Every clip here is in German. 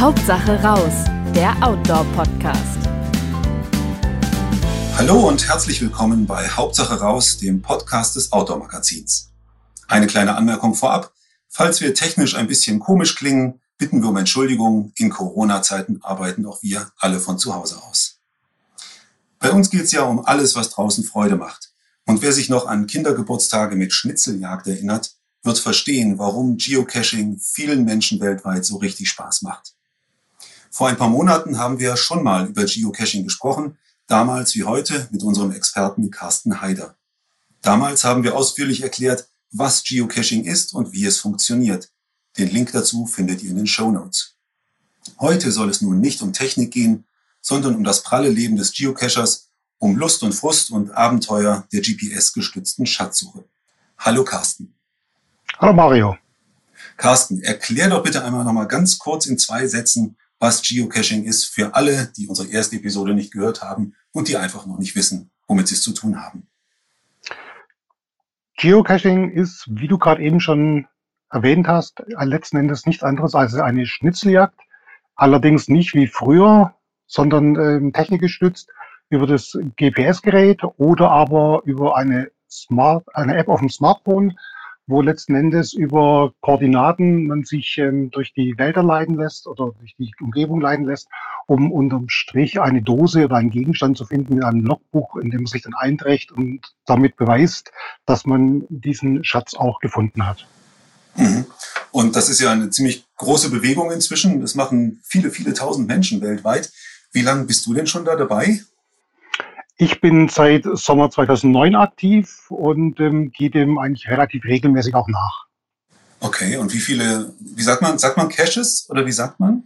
Hauptsache raus, der Outdoor-Podcast. Hallo und herzlich willkommen bei Hauptsache raus, dem Podcast des Outdoor-Magazins. Eine kleine Anmerkung vorab. Falls wir technisch ein bisschen komisch klingen, bitten wir um Entschuldigung. In Corona-Zeiten arbeiten auch wir alle von zu Hause aus. Bei uns geht es ja um alles, was draußen Freude macht. Und wer sich noch an Kindergeburtstage mit Schnitzeljagd erinnert, wird verstehen, warum Geocaching vielen Menschen weltweit so richtig Spaß macht. Vor ein paar Monaten haben wir schon mal über Geocaching gesprochen, damals wie heute mit unserem Experten Carsten Haider. Damals haben wir ausführlich erklärt, was Geocaching ist und wie es funktioniert. Den Link dazu findet ihr in den Show Notes. Heute soll es nun nicht um Technik gehen, sondern um das pralle Leben des Geocachers, um Lust und Frust und Abenteuer der GPS-gestützten Schatzsuche. Hallo Carsten. Hallo Mario. Carsten, erklär doch bitte einmal nochmal ganz kurz in zwei Sätzen, was Geocaching ist für alle, die unsere erste Episode nicht gehört haben und die einfach noch nicht wissen, womit sie es zu tun haben. Geocaching ist, wie du gerade eben schon erwähnt hast, letzten Endes nichts anderes als eine Schnitzeljagd. Allerdings nicht wie früher, sondern äh, technikgestützt über das GPS-Gerät oder aber über eine Smart, eine App auf dem Smartphone, wo letzten Endes über Koordinaten man sich ähm, durch die Wälder leiten lässt oder durch die Umgebung leiten lässt, um unterm Strich eine Dose oder einen Gegenstand zu finden in einem Logbuch, in dem man sich dann einträgt und damit beweist, dass man diesen Schatz auch gefunden hat. Mhm. Und das ist ja eine ziemlich große Bewegung inzwischen. Das machen viele, viele tausend Menschen weltweit. Wie lange bist du denn schon da dabei? Ich bin seit Sommer 2009 aktiv und ähm, gehe dem eigentlich relativ regelmäßig auch nach. Okay, und wie viele, wie sagt man, sagt man Caches oder wie sagt man?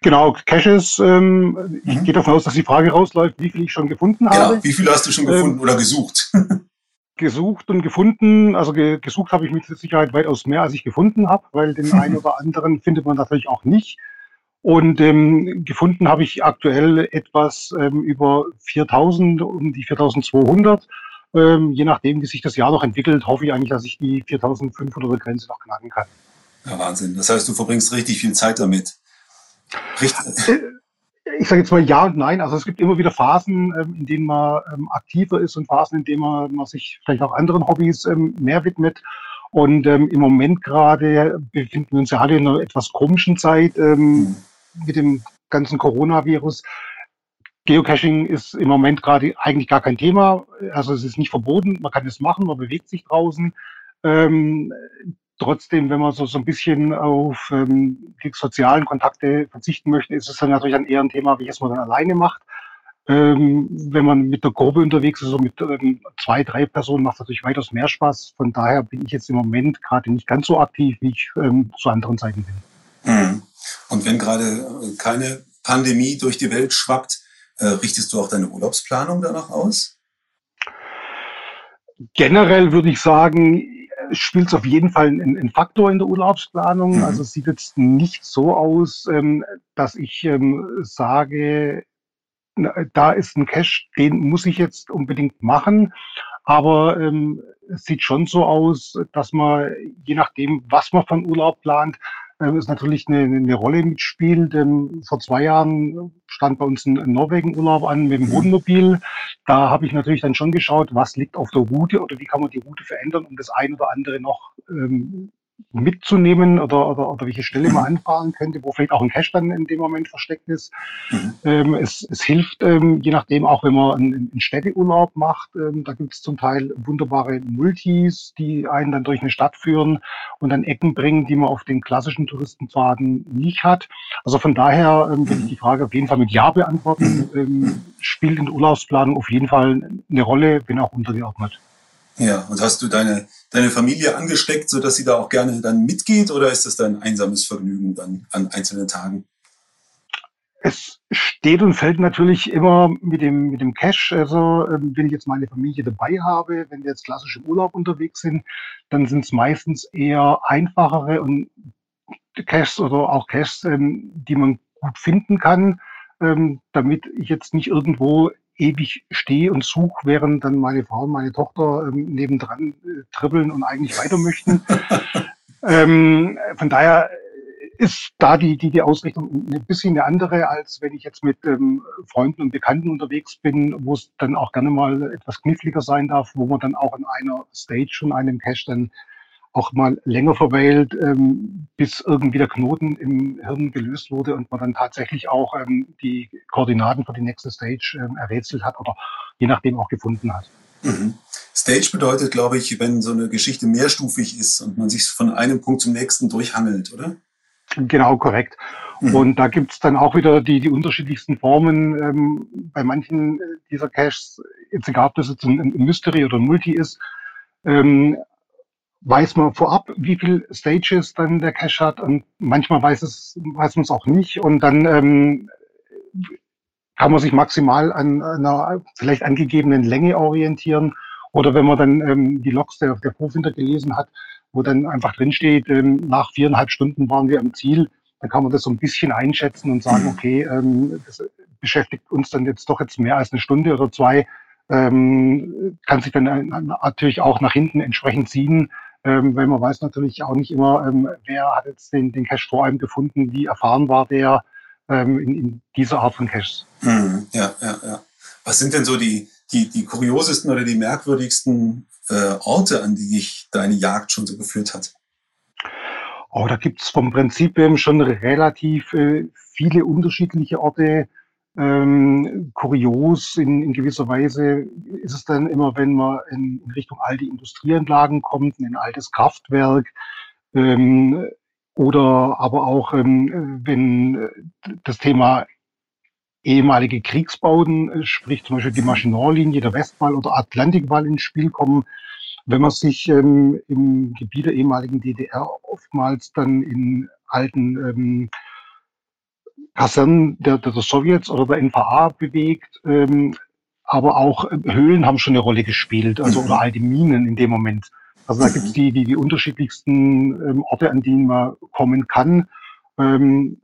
Genau, Caches. Ähm, mhm. Ich gehe davon aus, dass die Frage rausläuft, wie viel ich schon gefunden genau, habe. Wie viele hast du schon gefunden ähm, oder gesucht? gesucht und gefunden. Also ge gesucht habe ich mit Sicherheit weitaus mehr, als ich gefunden habe, weil den einen oder anderen findet man natürlich auch nicht. Und ähm, gefunden habe ich aktuell etwas ähm, über 4000, um die 4200. Ähm, je nachdem, wie sich das Jahr noch entwickelt, hoffe ich eigentlich, dass ich die 4500er Grenze noch knacken kann. Ja, Wahnsinn. Das heißt, du verbringst richtig viel Zeit damit. Richtig. Äh, ich sage jetzt mal ja und nein. Also es gibt immer wieder Phasen, ähm, in denen man ähm, aktiver ist und Phasen, in denen man, sich vielleicht auch anderen Hobbys ähm, mehr widmet. Und im Moment gerade befinden wir uns ja alle in einer etwas komischen Zeit mhm. Mit dem ganzen Coronavirus. Geocaching ist im Moment gerade eigentlich gar kein Thema. Also es ist nicht verboten, man kann es machen, man bewegt sich draußen. Ähm, trotzdem, wenn man so, so ein bisschen auf ähm, die sozialen Kontakte verzichten möchte, ist es dann natürlich dann eher ein Thema, wie es man dann alleine macht. Ähm, wenn man mit der Gruppe unterwegs ist, so mit ähm, zwei, drei Personen, macht es natürlich weitaus mehr Spaß. Von daher bin ich jetzt im Moment gerade nicht ganz so aktiv, wie ich ähm, zu anderen Zeiten bin. Mhm. Und wenn gerade äh, keine Pandemie durch die Welt schwappt, äh, richtest du auch deine Urlaubsplanung danach aus? Generell würde ich sagen, spielt es auf jeden Fall einen, Faktor in der Urlaubsplanung. Mhm. Also es sieht jetzt nicht so aus, ähm, dass ich ähm, sage, da ist ein Cache, den muss ich jetzt unbedingt machen. Aber ähm, es sieht schon so aus, dass man, je nachdem, was man von Urlaub plant, ist natürlich eine, eine Rolle mitspielt. Ähm, vor zwei Jahren stand bei uns ein, ein Norwegen-Urlaub an mit dem mhm. Wohnmobil. Da habe ich natürlich dann schon geschaut, was liegt auf der Route oder wie kann man die Route verändern, um das ein oder andere noch ähm, mitzunehmen oder, oder, oder welche Stelle man mhm. anfahren könnte, wo vielleicht auch ein Cache dann in dem Moment versteckt ist. Mhm. Ähm, es, es hilft, ähm, je nachdem, auch wenn man einen, einen Städteurlaub macht, ähm, da gibt es zum Teil wunderbare Multis, die einen dann durch eine Stadt führen und dann Ecken bringen, die man auf den klassischen Touristenpfaden nicht hat. Also von daher ähm, will ich die Frage auf jeden Fall mit Ja beantworten. Ähm, spielt in der Urlaubsplanung auf jeden Fall eine Rolle, wenn auch untergeordnet. Ja, und hast du deine, deine Familie angesteckt, sodass sie da auch gerne dann mitgeht oder ist das dein einsames Vergnügen dann an einzelnen Tagen? Es steht und fällt natürlich immer mit dem, mit dem Cash. Also, ähm, wenn ich jetzt meine Familie dabei habe, wenn wir jetzt klassisch im Urlaub unterwegs sind, dann sind es meistens eher einfachere und Caches oder auch Caches, ähm, die man gut finden kann, ähm, damit ich jetzt nicht irgendwo ewig stehe und suche, während dann meine Frau und meine Tochter ähm, nebendran äh, trippeln und eigentlich weiter möchten. ähm, von daher ist da die, die, die Ausrichtung ein bisschen eine andere, als wenn ich jetzt mit ähm, Freunden und Bekannten unterwegs bin, wo es dann auch gerne mal etwas kniffliger sein darf, wo man dann auch in einer Stage schon einem Cache dann auch mal länger verweilt, ähm, bis irgendwie der Knoten im Hirn gelöst wurde und man dann tatsächlich auch ähm, die Koordinaten für die nächste Stage ähm, errätselt hat oder je nachdem auch gefunden hat. Mhm. Stage bedeutet, glaube ich, wenn so eine Geschichte mehrstufig ist und man sich von einem Punkt zum nächsten durchhangelt, oder? Genau, korrekt. Mhm. Und da gibt's dann auch wieder die, die unterschiedlichsten Formen. Ähm, bei manchen dieser Caches, jetzt egal ob das jetzt ein, ein Mystery oder ein Multi ist, ähm, weiß man vorab, wie viel Stages dann der Cache hat und manchmal weiß es weiß man es auch nicht. Und dann ähm, kann man sich maximal an einer vielleicht angegebenen Länge orientieren. Oder wenn man dann ähm, die Logs der, der Vorfinder gelesen hat, wo dann einfach drinsteht, ähm, nach viereinhalb Stunden waren wir am Ziel, dann kann man das so ein bisschen einschätzen und sagen, okay, ähm, das beschäftigt uns dann jetzt doch jetzt mehr als eine Stunde oder zwei, ähm, kann sich dann natürlich auch nach hinten entsprechend ziehen, ähm, weil man weiß natürlich auch nicht immer, ähm, wer hat jetzt den, den Cache vor einem gefunden, wie erfahren war der ähm, in, in dieser Art von Caches. Hm, ja, ja, ja. Was sind denn so die, die, die kuriosesten oder die merkwürdigsten äh, Orte, an die dich deine Jagd schon so geführt hat? Oh, da gibt's vom Prinzip schon relativ äh, viele unterschiedliche Orte. Ähm, kurios in, in gewisser Weise ist es dann immer, wenn man in, in Richtung alte Industrieanlagen kommt, in ein altes Kraftwerk ähm, oder aber auch, ähm, wenn das Thema ehemalige Kriegsbauten, äh, sprich zum Beispiel die Maginotlinie, der Westwall oder Atlantikwall ins Spiel kommen. Wenn man sich ähm, im Gebiet der ehemaligen DDR oftmals dann in alten ähm, Kasernen der, der, Sowjets oder der NVA bewegt, ähm, aber auch äh, Höhlen haben schon eine Rolle gespielt, also oder alte Minen in dem Moment. Also da gibt es die, die, die unterschiedlichsten ähm, Orte, an denen man kommen kann. Ähm,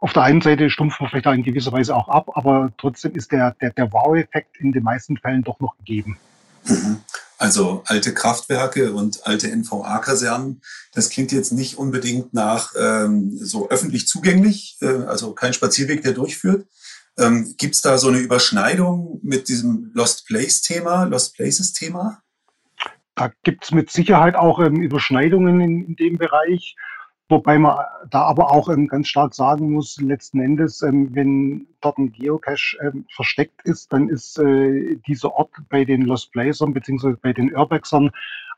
auf der einen Seite stumpft man vielleicht da in gewisser Weise auch ab, aber trotzdem ist der, der, der Wow-Effekt in den meisten Fällen doch noch gegeben. Mhm. Also alte Kraftwerke und alte NVA-Kasernen, das klingt jetzt nicht unbedingt nach ähm, so öffentlich zugänglich, äh, also kein Spazierweg, der durchführt. Ähm, Gibt es da so eine Überschneidung mit diesem Lost Place-Thema, Lost Places-Thema? Da gibt es mit Sicherheit auch ähm, Überschneidungen in, in dem Bereich. Wobei man da aber auch ähm, ganz stark sagen muss, letzten Endes, ähm, wenn dort ein Geocache ähm, versteckt ist, dann ist äh, dieser Ort bei den Lost Blazern beziehungsweise bei den Urbexern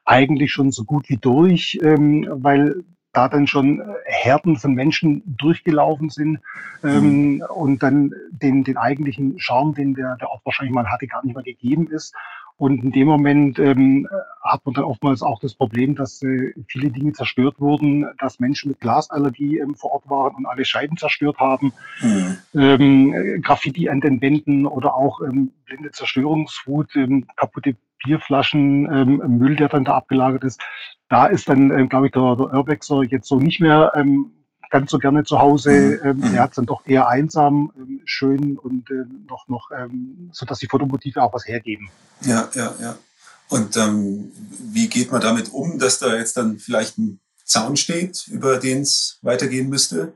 eigentlich schon so gut wie durch, ähm, weil da dann schon äh, Herden von Menschen durchgelaufen sind ähm, mhm. und dann den, den eigentlichen Charme, den der, der Ort wahrscheinlich mal hatte, gar nicht mehr gegeben ist. Und in dem Moment ähm, hat man dann oftmals auch das Problem, dass äh, viele Dinge zerstört wurden, dass Menschen mit Glasallergie ähm, vor Ort waren und alle Scheiben zerstört haben. Mhm. Ähm, Graffiti an den Wänden oder auch ähm, blinde Zerstörungswut, ähm, kaputte Bierflaschen, ähm, Müll, der dann da abgelagert ist. Da ist dann, ähm, glaube ich, der, der Urbexer jetzt so nicht mehr ähm, ganz so gerne zu Hause. Mhm. Ähm, er hat es dann doch eher einsam, ähm, schön und äh, noch, noch ähm, so dass die Fotomotive auch was hergeben. Ja, ja, ja. Und ähm, wie geht man damit um, dass da jetzt dann vielleicht ein Zaun steht, über den es weitergehen müsste?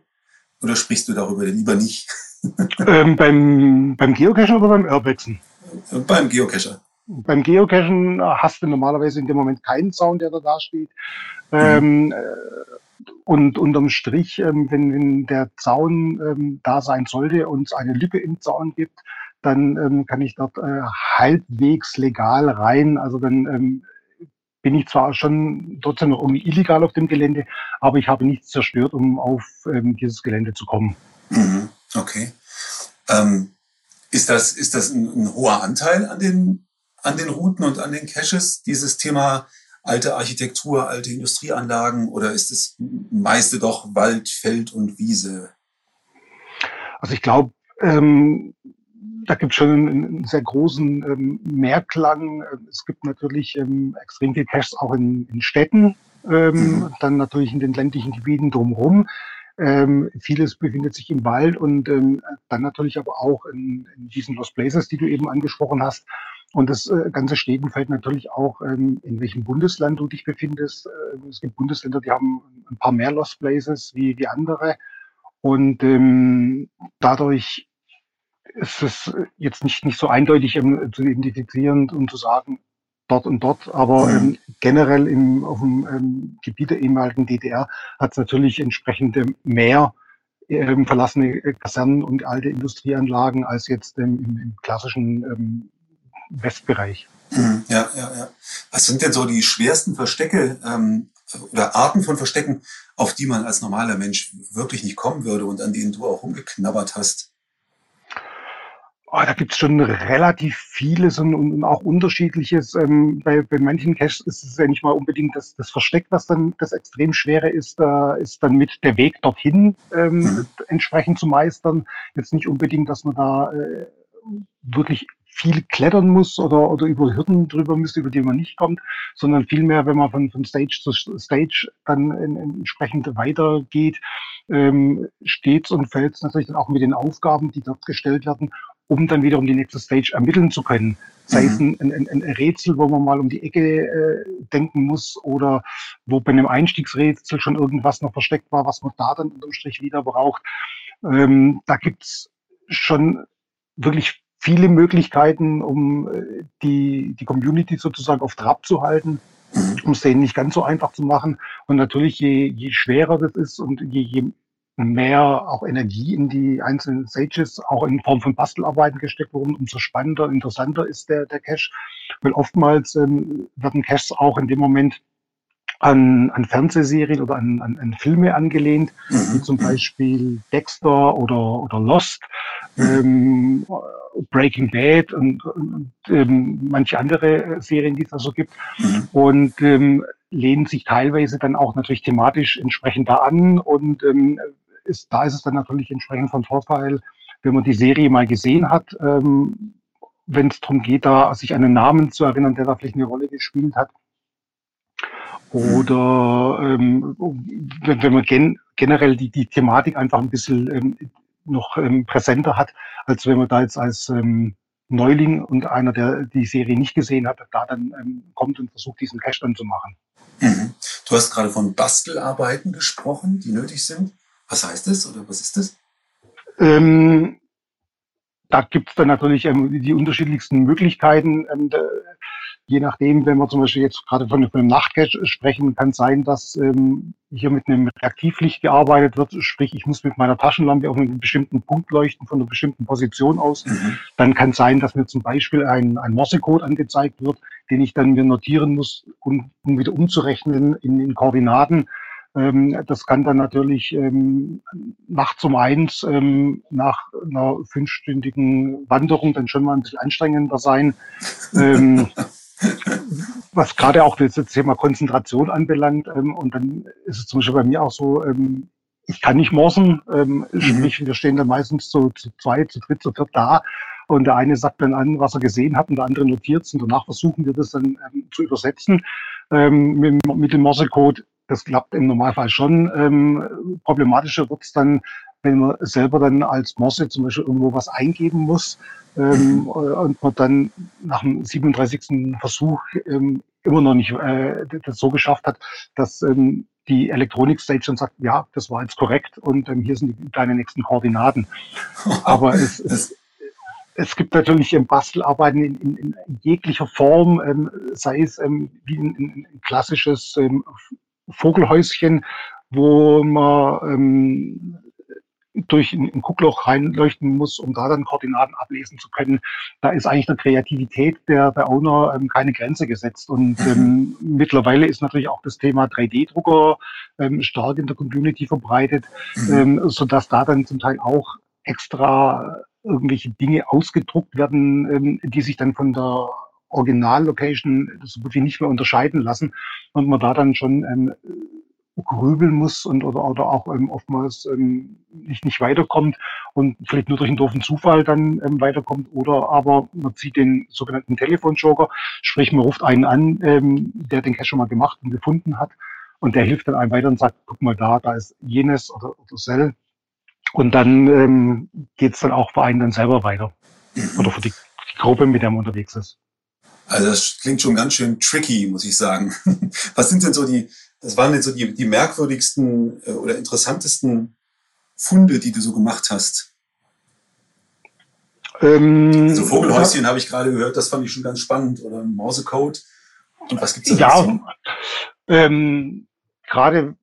Oder sprichst du darüber lieber nicht? ähm, beim, beim Geocachen oder beim Urbexen? Beim Geocacher. Beim Geocachen hast du normalerweise in dem Moment keinen Zaun, der da steht. Mhm. Ähm, äh, und unterm Strich, ähm, wenn, wenn der Zaun ähm, da sein sollte und es eine Lücke im Zaun gibt, dann ähm, kann ich dort äh, halbwegs legal rein. Also dann bin ich zwar schon trotzdem noch irgendwie illegal auf dem Gelände, aber ich habe nichts zerstört, um auf ähm, dieses Gelände zu kommen. Mhm. Okay. Ähm, ist das, ist das ein, ein, hoher Anteil an den, an den Routen und an den Caches, dieses Thema alte Architektur, alte Industrieanlagen oder ist es meiste doch Wald, Feld und Wiese? Also ich glaube, ähm, da gibt es schon einen, einen, sehr großen ähm, Mehrklang. Es gibt natürlich ähm, extrem viel Caches auch in, in Städten, ähm, mhm. dann natürlich in den ländlichen Gebieten drumherum. Ähm, vieles befindet sich im Wald und ähm, dann natürlich aber auch in, in diesen Lost Places, die du eben angesprochen hast. Und das äh, Ganze steht und fällt natürlich auch, ähm, in welchem Bundesland du dich befindest. Äh, es gibt Bundesländer, die haben ein paar mehr Lost Places wie, wie andere. Und ähm, dadurch ist es jetzt nicht, nicht so eindeutig ähm, zu identifizieren und zu sagen, dort und dort, aber mhm. ähm, generell im, auf dem ähm, Gebiet der ehemaligen DDR hat es natürlich entsprechend mehr ähm, verlassene Kasernen und alte Industrieanlagen als jetzt ähm, im, im, klassischen ähm, Westbereich. Mhm. Ja, ja, ja. Was sind denn so die schwersten Verstecke ähm, oder Arten von Verstecken, auf die man als normaler Mensch wirklich nicht kommen würde und an denen du auch rumgeknabbert hast? Oh, da gibt's schon relativ vieles und, und auch unterschiedliches. Ähm, bei, bei manchen Caches ist es ja nicht mal unbedingt das, das Versteck, was dann das extrem Schwere ist. Da ist dann mit der Weg dorthin ähm, mhm. entsprechend zu meistern. Jetzt nicht unbedingt, dass man da äh, wirklich viel klettern muss oder, oder über Hürden drüber müsste, über die man nicht kommt, sondern vielmehr, wenn man von, von Stage zu Stage dann entsprechend weitergeht, ähm, steht's und fällt's natürlich dann auch mit den Aufgaben, die dort gestellt werden um dann wiederum die nächste Stage ermitteln zu können. Sei es mhm. ein, ein, ein, Rätsel, wo man mal um die Ecke äh, denken muss oder wo bei einem Einstiegsrätsel schon irgendwas noch versteckt war, was man da dann unterm Strich wieder braucht. Ähm, da gibt's schon wirklich viele Möglichkeiten, um äh, die, die Community sozusagen auf Trab zu halten, mhm. um es denen nicht ganz so einfach zu machen. Und natürlich, je, je schwerer das ist und je, je mehr auch Energie in die einzelnen Stages, auch in Form von Bastelarbeiten gesteckt wurden, umso spannender, interessanter ist der, der Cache. Weil oftmals ähm, werden Caches auch in dem Moment an, an Fernsehserien oder an, an, an Filme angelehnt, wie zum Beispiel Dexter oder, oder Lost, ähm, Breaking Bad und, und ähm, manche andere Serien, die es da so gibt. Und ähm, lehnen sich teilweise dann auch natürlich thematisch entsprechend da an und ähm, ist, da ist es dann natürlich entsprechend von Vorteil, wenn man die Serie mal gesehen hat, ähm, wenn es darum geht, da sich einen Namen zu erinnern, der da vielleicht eine Rolle gespielt hat. Oder ähm, wenn, wenn man gen generell die, die Thematik einfach ein bisschen ähm, noch ähm, präsenter hat, als wenn man da jetzt als ähm, Neuling und einer, der die Serie nicht gesehen hat, da dann ähm, kommt und versucht, diesen Cash dann zu machen. Mhm. Du hast gerade von Bastelarbeiten gesprochen, die nötig sind. Was heißt das oder was ist das? Ähm, da gibt es dann natürlich ähm, die unterschiedlichsten Möglichkeiten. Ähm, je nachdem, wenn wir zum Beispiel jetzt gerade von, von einem Nachtcache sprechen, kann sein, dass ähm, hier mit einem Reaktivlicht gearbeitet wird. Sprich, ich muss mit meiner Taschenlampe auf einen bestimmten Punkt leuchten, von einer bestimmten Position aus. Mhm. Dann kann sein, dass mir zum Beispiel ein, ein Morsecode angezeigt wird, den ich dann mir notieren muss, um, um wieder umzurechnen in, in Koordinaten ähm, das kann dann natürlich ähm, nachts um eins ähm, nach einer fünfstündigen Wanderung dann schon mal ein bisschen anstrengender sein. was gerade auch das Thema Konzentration anbelangt. Ähm, und dann ist es zum Beispiel bei mir auch so, ähm, ich kann nicht morsen. Ähm, mhm. Sprich, wir stehen dann meistens so zu zwei, zu dritt, zu viert da. Und der eine sagt dann an, was er gesehen hat, und der andere notiert es. Und danach versuchen wir das dann ähm, zu übersetzen ähm, mit, mit dem Morsecode. Das klappt im Normalfall schon. Ähm, problematischer wird es dann, wenn man selber dann als Morse zum Beispiel irgendwo was eingeben muss ähm, und man dann nach dem 37. Versuch ähm, immer noch nicht äh, das so geschafft hat, dass ähm, die Elektronik-Station sagt, ja, das war jetzt korrekt und ähm, hier sind die, deine nächsten Koordinaten. Aber es, es, es gibt natürlich ähm, Bastelarbeiten in, in, in jeglicher Form, ähm, sei es ähm, wie ein, ein klassisches ähm, Vogelhäuschen, wo man ähm, durch ein Guckloch reinleuchten muss, um da dann Koordinaten ablesen zu können. Da ist eigentlich der Kreativität der, der Owner ähm, keine Grenze gesetzt. Und ähm, mittlerweile ist natürlich auch das Thema 3D-Drucker ähm, stark in der Community verbreitet, mhm. ähm, sodass da dann zum Teil auch extra irgendwelche Dinge ausgedruckt werden, ähm, die sich dann von der Original-Location so gut wie nicht mehr unterscheiden lassen und man da dann schon ähm, grübeln muss und oder, oder auch ähm, oftmals ähm, nicht, nicht weiterkommt und vielleicht nur durch einen doofen Zufall dann ähm, weiterkommt oder aber man zieht den sogenannten Telefonjoker, sprich man ruft einen an, ähm, der den Cache schon mal gemacht und gefunden hat und der hilft dann einem weiter und sagt, guck mal da, da ist jenes oder, oder Cell und dann ähm, geht es dann auch für einen dann selber weiter oder für die, die Gruppe, mit der man unterwegs ist. Also das klingt schon ganz schön tricky, muss ich sagen. Was sind denn so die, das waren jetzt so die, die merkwürdigsten äh, oder interessantesten Funde, die du so gemacht hast? Ähm, so Vogelhäuschen habe ich gerade gehört, das fand ich schon ganz spannend. Oder ein Mausecode. Und was gibt's da Ja, dazu? ähm, gerade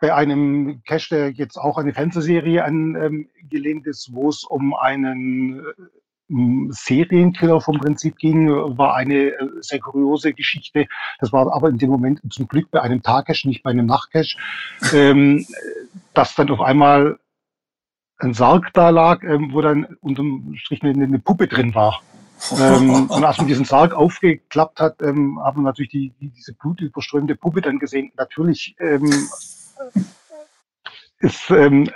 bei einem Cache, der jetzt auch eine Fernsehserie angelehnt ähm, ist, wo es um einen äh, Serienkiller vom Prinzip ging, war eine äh, sehr kuriose Geschichte. Das war aber in dem Moment zum Glück bei einem Tagcache, nicht bei einem Nachtcache, ähm, dass dann auf einmal ein Sarg da lag, ähm, wo dann unterm Strich eine, eine Puppe drin war. ähm, und als man diesen Sarg aufgeklappt hat, ähm, haben wir natürlich die, die, diese blutüberströmte Puppe dann gesehen. Natürlich ähm, ist ähm,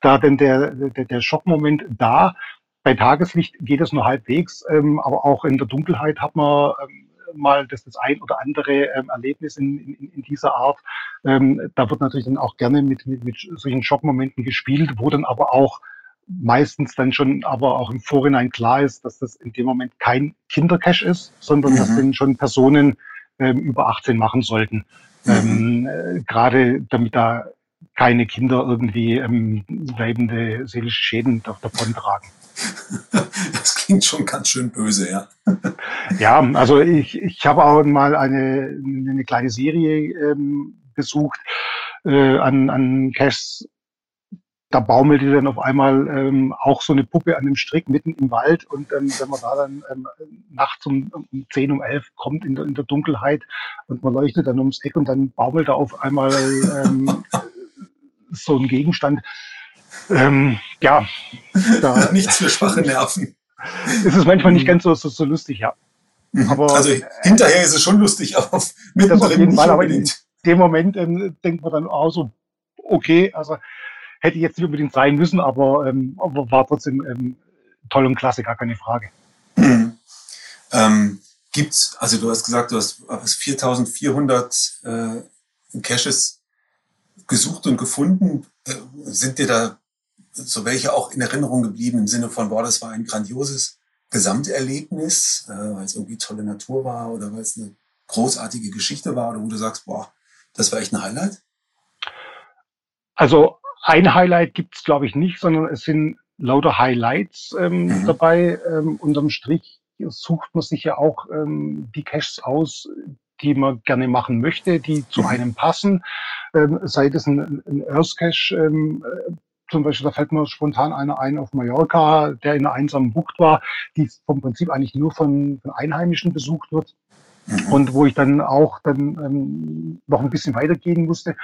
da denn der, der, der Schockmoment da. Bei Tageslicht geht es nur halbwegs, ähm, aber auch in der Dunkelheit hat man ähm, mal das, das ein oder andere ähm, Erlebnis in, in, in dieser Art. Ähm, da wird natürlich dann auch gerne mit, mit, mit solchen Schockmomenten gespielt, wo dann aber auch meistens dann schon aber auch im Vorhinein klar ist, dass das in dem Moment kein Kindercash ist, sondern mhm. dass dann schon Personen ähm, über 18 machen sollten. Mhm. Ähm, äh, Gerade damit da keine Kinder irgendwie ähm, bleibende seelische Schäden davon tragen. Das klingt schon ganz schön böse, ja. Ja, also ich, ich habe auch mal eine, eine kleine Serie ähm, besucht äh, an, an Caches. Da baumelte dann auf einmal ähm, auch so eine Puppe an einem Strick mitten im Wald und ähm, wenn man da dann ähm, nachts um, um 10, um 11 kommt in der, in der Dunkelheit und man leuchtet dann ums Eck und dann baumelt da auf einmal ähm, so ein Gegenstand. Ähm, ja, da, nichts für schwache Nerven. Ist es manchmal nicht ganz so, so, so lustig, ja. Mhm. Aber, also hinterher ist es schon lustig, aber mittendrin auf jeden Fall, aber in dem Moment ähm, denkt man dann auch so, okay, also hätte jetzt nicht unbedingt sein müssen, aber, ähm, aber war trotzdem ähm, toll und klasse, gar keine Frage. Mhm. Ähm, gibt's, also du hast gesagt, du hast 4400 äh, Caches gesucht und gefunden. Äh, sind dir da so welche auch in Erinnerung geblieben im Sinne von, boah, das war ein grandioses Gesamterlebnis, äh, weil es irgendwie tolle Natur war oder weil es eine großartige Geschichte war oder wo du sagst, boah, das war echt ein Highlight? Also ein Highlight gibt es, glaube ich, nicht, sondern es sind lauter Highlights ähm, mhm. dabei. Ähm, unterm Strich sucht man sich ja auch ähm, die Caches aus, die man gerne machen möchte, die zu mhm. einem passen. Ähm, sei das ein, ein Earth Cache, ähm, zum Beispiel, da fällt mir spontan einer ein auf Mallorca, der in einer einsamen Bucht war, die vom Prinzip eigentlich nur von, von Einheimischen besucht wird. Mhm. Und wo ich dann auch dann ähm, noch ein bisschen weitergehen musste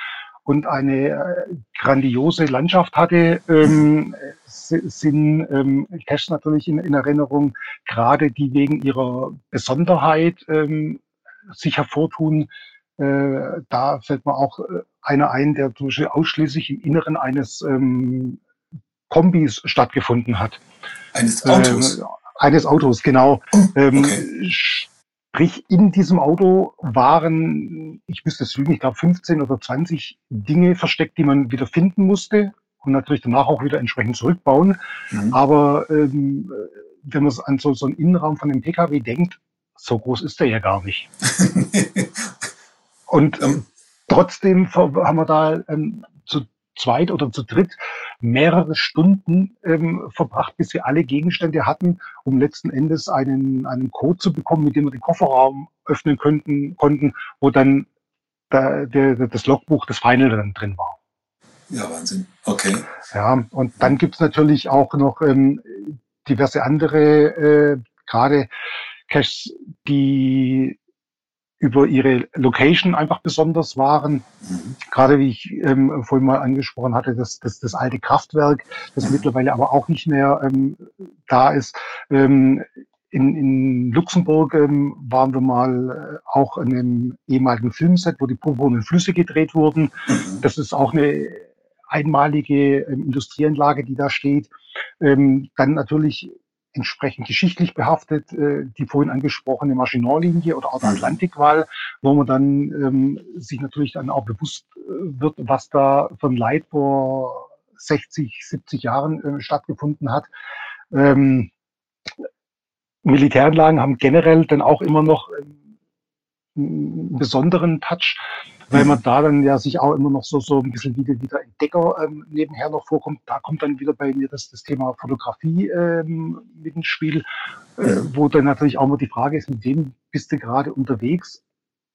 und eine äh, grandiose Landschaft hatte, ähm, sind ähm, Caches natürlich in, in Erinnerung, gerade die wegen ihrer Besonderheit ähm, sich hervortun. Äh, da fällt mir auch äh, einer ein, der zum Beispiel ausschließlich im Inneren eines ähm, Kombis stattgefunden hat. Eines Autos? Äh, eines Autos, genau. Oh, ähm, okay. Sprich, in diesem Auto waren, ich müsste es lügen, ich glaube 15 oder 20 Dinge versteckt, die man wieder finden musste und natürlich danach auch wieder entsprechend zurückbauen. Mhm. Aber ähm, wenn man an so, so einen Innenraum von einem Pkw denkt, so groß ist der ja gar nicht. und ähm, Trotzdem haben wir da ähm, zu zweit oder zu dritt mehrere Stunden ähm, verbracht, bis wir alle Gegenstände hatten, um letzten Endes einen, einen Code zu bekommen, mit dem wir den Kofferraum öffnen könnten, konnten, wo dann da, der, das Logbuch des Final dann drin war. Ja, Wahnsinn. Okay. Ja, und dann gibt's natürlich auch noch ähm, diverse andere, äh, gerade Caches, die über ihre Location einfach besonders waren. Gerade wie ich ähm, vorhin mal angesprochen hatte, das, das, das alte Kraftwerk, das mittlerweile aber auch nicht mehr ähm, da ist. Ähm, in, in Luxemburg ähm, waren wir mal äh, auch in einem ehemaligen Filmset, wo die purpurnen Flüsse gedreht wurden. Das ist auch eine einmalige ähm, Industrieanlage, die da steht. Ähm, dann natürlich entsprechend geschichtlich behaftet, äh, die vorhin angesprochene Maginot-Linie oder auch der. Atlantikwall, wo man dann ähm, sich natürlich dann auch bewusst äh, wird, was da von Leid vor 60, 70 Jahren äh, stattgefunden hat. Ähm, Militäranlagen haben generell dann auch immer noch ähm, einen besonderen Touch, weil man da dann ja sich auch immer noch so, so ein bisschen wieder, wieder Entdecker ähm, nebenher noch vorkommt. Da kommt dann wieder bei mir das, das Thema Fotografie ähm, mit ins Spiel, äh, wo dann natürlich auch immer die Frage ist, mit wem bist du gerade unterwegs?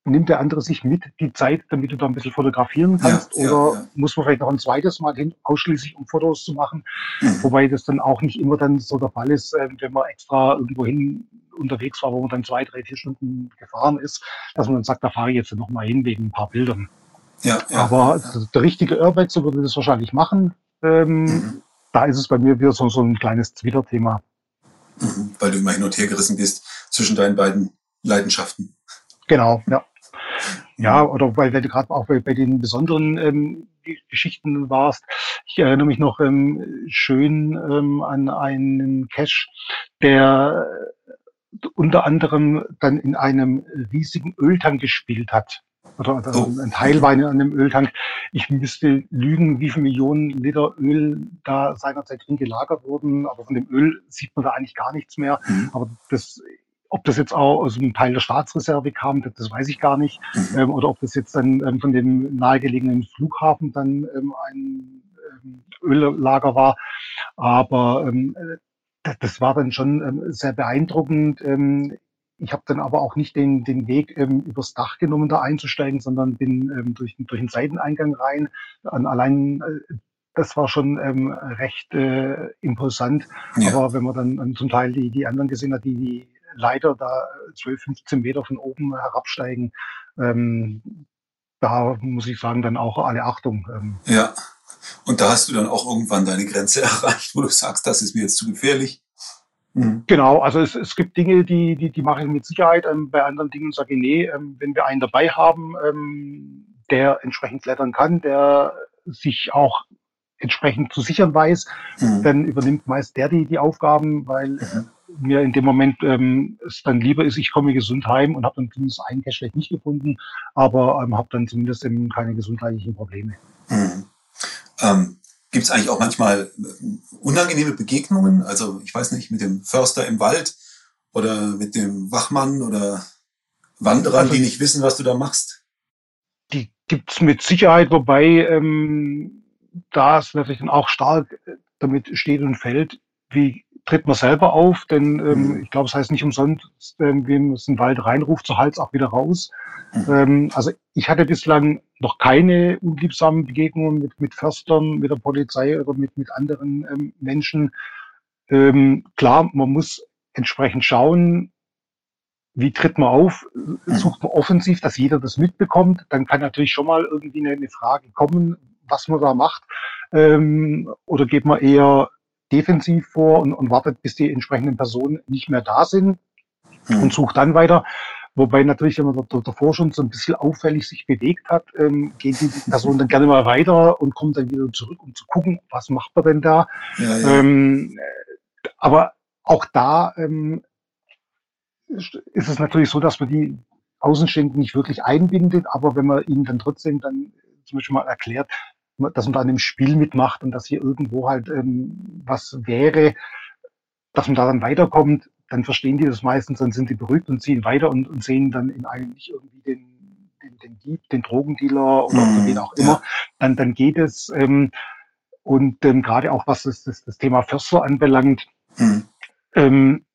Nimmt der andere sich mit die Zeit, damit du da ein bisschen fotografieren kannst? Ja, oder ja, muss man vielleicht noch ein zweites Mal hin, ausschließlich um Fotos zu machen? Mhm. Wobei das dann auch nicht immer dann so der Fall ist, äh, wenn man extra irgendwo hin unterwegs war, wo man dann zwei, drei, vier Stunden gefahren ist, dass man dann sagt, da fahre ich jetzt noch mal hin wegen ein paar Bildern. Ja, ja, Aber der richtige Irrwechsel würde das wahrscheinlich machen. Ähm, mhm. Da ist es bei mir wieder so, so ein kleines Twitter-Thema. Mhm. Weil du immer hin und her gerissen bist zwischen deinen beiden Leidenschaften. Genau, ja. Ja, oder weil, weil du gerade auch bei, bei den besonderen ähm, Geschichten warst. Ich erinnere mich noch ähm, schön ähm, an einen Cache, der unter anderem dann in einem riesigen Öltank gespielt hat. Oder, oder oh. ein Teilwein in einem Öltank. Ich müsste lügen, wie viele Millionen Liter Öl da seinerzeit drin gelagert wurden. Aber von dem Öl sieht man da eigentlich gar nichts mehr. Mhm. Aber das ob das jetzt auch aus einem Teil der Staatsreserve kam, das, das weiß ich gar nicht. Mhm. Ähm, oder ob das jetzt dann ähm, von dem nahegelegenen Flughafen dann ähm, ein ähm, Öllager war. Aber ähm, das, das, war dann schon ähm, sehr beeindruckend. Ähm, ich habe dann aber auch nicht den, den Weg ähm, übers Dach genommen, da einzusteigen, sondern bin ähm, durch, durch den Seiteneingang rein. An allein äh, das war schon ähm, recht äh, imposant. Ja. Aber wenn man dann, dann zum Teil die, die anderen gesehen hat, die, die leider da 12, 15 Meter von oben herabsteigen. Ähm, da muss ich sagen, dann auch alle Achtung. Ähm. Ja. Und da hast du dann auch irgendwann deine Grenze erreicht, wo du sagst, das ist mir jetzt zu gefährlich. Mhm. Genau, also es, es gibt Dinge, die, die, die mache ich mit Sicherheit. Ähm, bei anderen Dingen sage ich, nee, ähm, wenn wir einen dabei haben, ähm, der entsprechend klettern kann, der sich auch entsprechend zu sichern weiß, mhm. dann übernimmt meist der die, die Aufgaben, weil mhm mir in dem Moment ähm, es dann lieber ist, ich komme gesund heim und habe dann zumindest einen Cash vielleicht nicht gefunden, aber ähm, habe dann zumindest eben keine gesundheitlichen Probleme. Mhm. Ähm, Gibt es eigentlich auch manchmal äh, unangenehme Begegnungen? Also ich weiß nicht, mit dem Förster im Wald oder mit dem Wachmann oder Wanderern, also, die nicht wissen, was du da machst? Die gibt's mit Sicherheit, wobei ähm, da es natürlich dann auch stark äh, damit steht und fällt, wie tritt man selber auf, denn ähm, mhm. ich glaube, es heißt nicht umsonst, ähm, wem es in den Wald reinruft, so Hals auch wieder raus. Mhm. Ähm, also ich hatte bislang noch keine unliebsamen Begegnungen mit, mit Förstern, mit der Polizei oder mit, mit anderen ähm, Menschen. Ähm, klar, man muss entsprechend schauen, wie tritt man auf? Mhm. Sucht man offensiv, dass jeder das mitbekommt? Dann kann natürlich schon mal irgendwie eine, eine Frage kommen, was man da macht. Ähm, oder geht man eher defensiv vor und, und wartet, bis die entsprechenden Personen nicht mehr da sind mhm. und sucht dann weiter. Wobei natürlich, wenn man davor schon so ein bisschen auffällig sich bewegt hat, ähm, geht die Person dann gerne mal weiter und kommt dann wieder zurück, um zu gucken, was macht man denn da. Ja, ja. Ähm, aber auch da ähm, ist es natürlich so, dass man die Außenstehenden nicht wirklich einbindet, aber wenn man ihnen dann trotzdem dann zum Beispiel mal erklärt, dass man da an dem Spiel mitmacht und dass hier irgendwo halt ähm, was wäre, dass man da dann weiterkommt, dann verstehen die das meistens, dann sind die beruhigt und ziehen weiter und, und sehen dann in einem nicht irgendwie den, den, den Dieb, den Drogendealer oder mm, wen auch immer, ja. dann, dann geht es. Ähm, und ähm, gerade auch was das, das, das Thema Förster anbelangt, mm. ähm,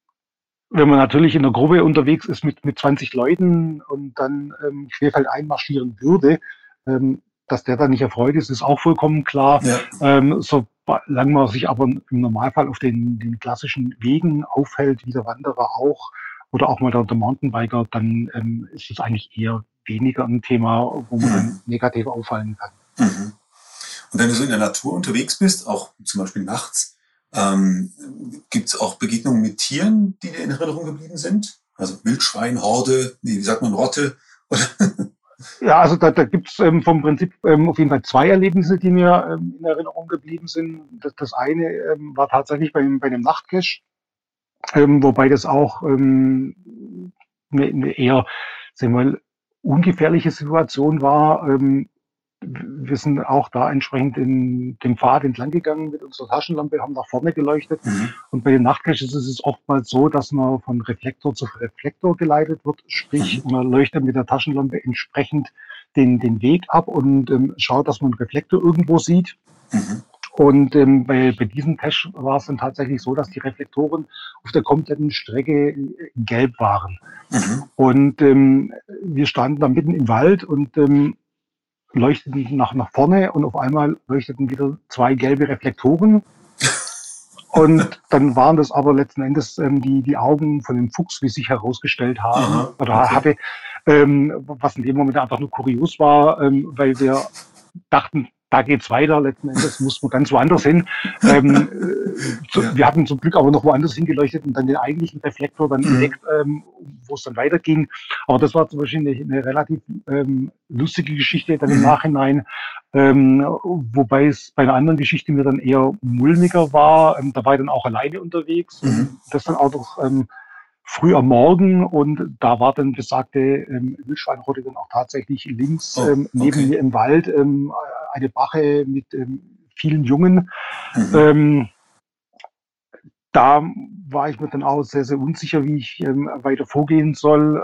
wenn man natürlich in der Gruppe unterwegs ist mit, mit 20 Leuten und dann ähm, querfeld einmarschieren würde, ähm, dass der da nicht erfreut ist, ist auch vollkommen klar. Ja. Ähm, solange man sich aber im Normalfall auf den, den klassischen Wegen aufhält, wie der Wanderer auch, oder auch mal der, der Mountainbiker, dann ähm, ist es eigentlich eher weniger ein Thema, wo man mhm. dann negativ auffallen kann. Mhm. Und wenn du so in der Natur unterwegs bist, auch zum Beispiel nachts, ähm, gibt es auch Begegnungen mit Tieren, die dir in Erinnerung geblieben sind? Also Wildschwein, Horde, wie sagt man, Rotte? Oder Ja, also da, da gibt es ähm, vom Prinzip ähm, auf jeden Fall zwei Erlebnisse, die mir ähm, in Erinnerung geblieben sind. Das, das eine ähm, war tatsächlich bei, bei einem Nachtcache, ähm, wobei das auch ähm, eine, eine eher, sagen wir mal, ungefährliche Situation war. Ähm, wir sind auch da entsprechend in dem Pfad entlang gegangen mit unserer Taschenlampe, haben nach vorne geleuchtet. Mhm. Und bei den Nachtcaches ist es oftmals so, dass man von Reflektor zu Reflektor geleitet wird. Sprich, mhm. man leuchtet mit der Taschenlampe entsprechend den, den Weg ab und ähm, schaut, dass man einen Reflektor irgendwo sieht. Mhm. Und ähm, bei, bei diesem Cache war es dann tatsächlich so, dass die Reflektoren auf der kompletten Strecke gelb waren. Mhm. Und ähm, wir standen da mitten im Wald und ähm, leuchteten nach, nach vorne und auf einmal leuchteten wieder zwei gelbe Reflektoren. Und dann waren das aber letzten Endes ähm, die, die Augen von dem Fuchs, wie sich herausgestellt haben, Aha, oder okay. hatte, ähm, was in dem Moment einfach nur kurios war, ähm, weil wir dachten, da geht's weiter. Letzten Endes muss man ganz woanders hin. Ähm, äh, zu, ja. Wir hatten zum Glück aber noch woanders hingeleuchtet und dann den eigentlichen Reflektor dann mhm. entdeckt, ähm, wo es dann weiterging. Aber das war zum Beispiel eine, eine relativ ähm, lustige Geschichte dann im mhm. Nachhinein. Ähm, wobei es bei einer anderen Geschichte mir dann eher mulmiger war. Ähm, da war ich dann auch alleine unterwegs. Mhm. Das dann auch noch ähm, früh am Morgen und da war dann besagte ähm, Wildschweinrotte dann auch tatsächlich links oh, ähm, neben okay. mir im Wald ähm, eine Bache mit ähm, vielen Jungen. Mhm. Ähm, da war ich mir dann auch sehr, sehr unsicher, wie ich ähm, weiter vorgehen soll.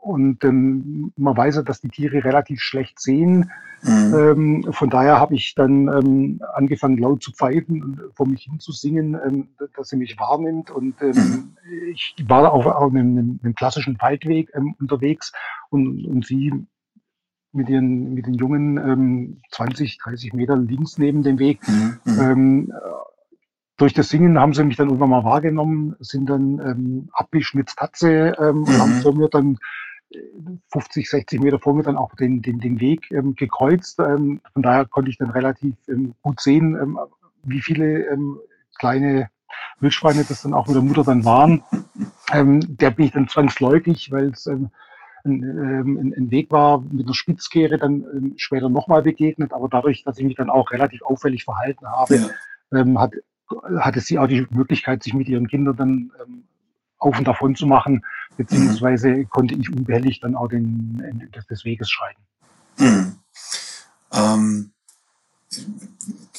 Und ähm, man weiß ja, dass die Tiere relativ schlecht sehen. Mhm. Ähm, von daher habe ich dann ähm, angefangen, laut zu pfeifen und vor mich hin zu singen, ähm, dass sie mich wahrnimmt. Und ähm, mhm. ich war auch auf einem, einem klassischen Waldweg ähm, unterwegs und, und sie mit den, mit den Jungen ähm, 20, 30 Meter links neben dem Weg. Mhm. mhm. Durch das Singen haben sie mich dann irgendwann mal wahrgenommen, sind dann ähm, abgeschnitzt Katze ähm, und haben vor mhm. mir dann 50, 60 Meter vor mir dann auch den, den, den Weg ähm, gekreuzt. Ähm, von daher konnte ich dann relativ ähm, gut sehen, ähm, wie viele ähm, kleine Wildschweine das dann auch mit der Mutter dann waren. Ähm, der bin ich dann zwangsläufig, weil es ein, ein, ein, Weg war mit einer Spitzkehre dann später nochmal begegnet. Aber dadurch, dass ich mich dann auch relativ auffällig verhalten habe, ja. hat, hatte sie auch die Möglichkeit, sich mit ihren Kindern dann auf und davon zu machen, beziehungsweise mhm. konnte ich unbehelligt dann auch den Ende des Weges schreiten. Mhm. Ähm,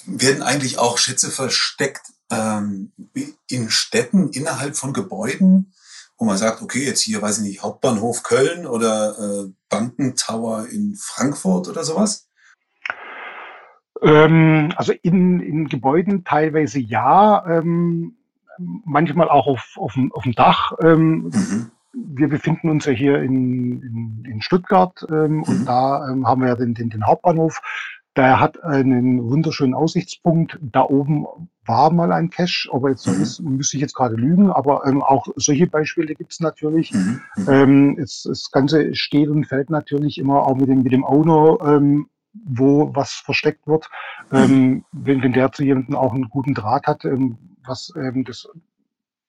werden eigentlich auch Schätze versteckt ähm, in Städten, innerhalb von Gebäuden, wo man sagt, okay, jetzt hier, weiß ich nicht, Hauptbahnhof Köln oder äh, Bankentower in Frankfurt oder sowas? Ähm, also in, in Gebäuden teilweise ja. Ähm, manchmal auch auf, auf, dem, auf dem Dach. Ähm, mhm. Wir befinden uns ja hier in, in, in Stuttgart ähm, mhm. und da ähm, haben wir ja den, den, den Hauptbahnhof. Der hat einen wunderschönen Aussichtspunkt. Da oben war mal ein Cache, ob er jetzt so mhm. ist, müsste ich jetzt gerade lügen, aber ähm, auch solche Beispiele gibt es natürlich. Mhm. mhm. Ähm, es, das Ganze steht und fällt natürlich immer auch mit dem, mit dem Owner, ähm, wo was versteckt wird. Mhm. Ähm, wenn, wenn der zu jemandem auch einen guten Draht hat, ähm, was ähm, das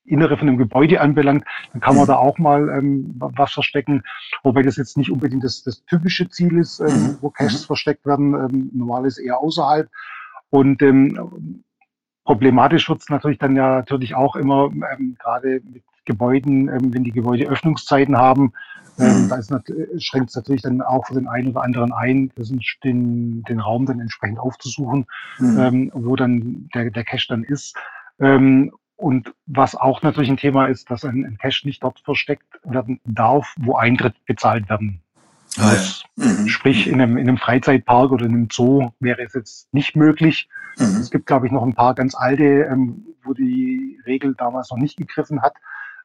Innere von dem Gebäude anbelangt, dann kann man da auch mal ähm, was verstecken, wobei das jetzt nicht unbedingt das, das typische Ziel ist, ähm, mhm. wo Caches mhm. versteckt werden. Ähm, normal ist eher außerhalb. Und ähm, problematisch wird es natürlich dann ja natürlich auch immer, ähm, gerade mit Gebäuden, ähm, wenn die Gebäude Öffnungszeiten haben, ähm, mhm. da ist schränkt es natürlich dann auch für den einen oder anderen ein, den, den Raum dann entsprechend aufzusuchen, mhm. ähm, wo dann der, der Cache dann ist. Ähm, und was auch natürlich ein Thema ist, dass ein, ein Cache nicht dort versteckt werden darf, wo Eintritt bezahlt werden ah, muss. Ja. Mhm. Sprich, in einem, in einem Freizeitpark oder in einem Zoo wäre es jetzt nicht möglich. Mhm. Es gibt, glaube ich, noch ein paar ganz alte, ähm, wo die Regel damals noch nicht gegriffen hat,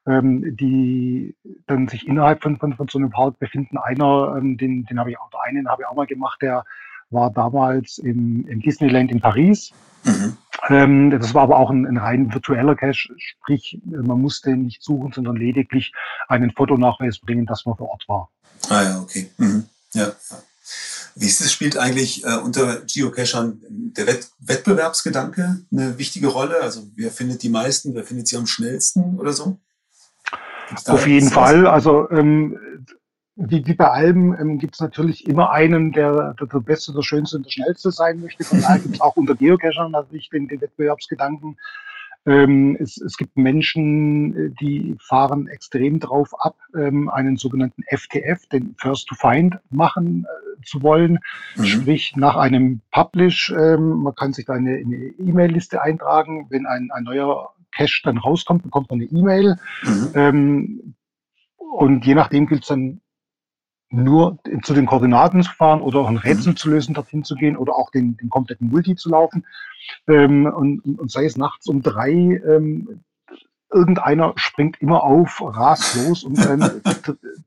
ähm, die dann sich innerhalb von, von, von so einem Park befinden. Einer, ähm, den, den habe ich auch, einen habe ich auch mal gemacht, der war damals im, im Disneyland in Paris. Mhm. Ähm, das war aber auch ein, ein rein virtueller Cache, sprich, man musste nicht suchen, sondern lediglich einen Fotonachweis bringen, dass man vor Ort war. Ah ja, okay. Mhm. Ja. Wie ist es, spielt eigentlich äh, unter Geocachern der Wett Wettbewerbsgedanke eine wichtige Rolle? Also wer findet die meisten, wer findet sie am schnellsten oder so? Auf jeden Fall. Also ähm, wie, wie bei allem ähm, gibt es natürlich immer einen, der, der der Beste, der Schönste und der Schnellste sein möchte. Von daher gibt es auch unter Geocachern natürlich den, den Wettbewerbsgedanken. Ähm, es, es gibt Menschen, äh, die fahren extrem drauf ab, ähm, einen sogenannten FTF, den First to Find, machen äh, zu wollen. Mhm. Sprich, nach einem Publish, ähm, man kann sich da eine E-Mail-Liste eintragen. Wenn ein, ein neuer Cache dann rauskommt, bekommt man eine E-Mail. Mhm. Ähm, und je nachdem gilt es dann nur zu den Koordinaten zu fahren oder auch ein Rätsel mhm. zu lösen, dorthin zu gehen oder auch den, den kompletten Multi zu laufen. Ähm, und, und sei es nachts um drei, ähm, irgendeiner springt immer auf, rast los und ähm,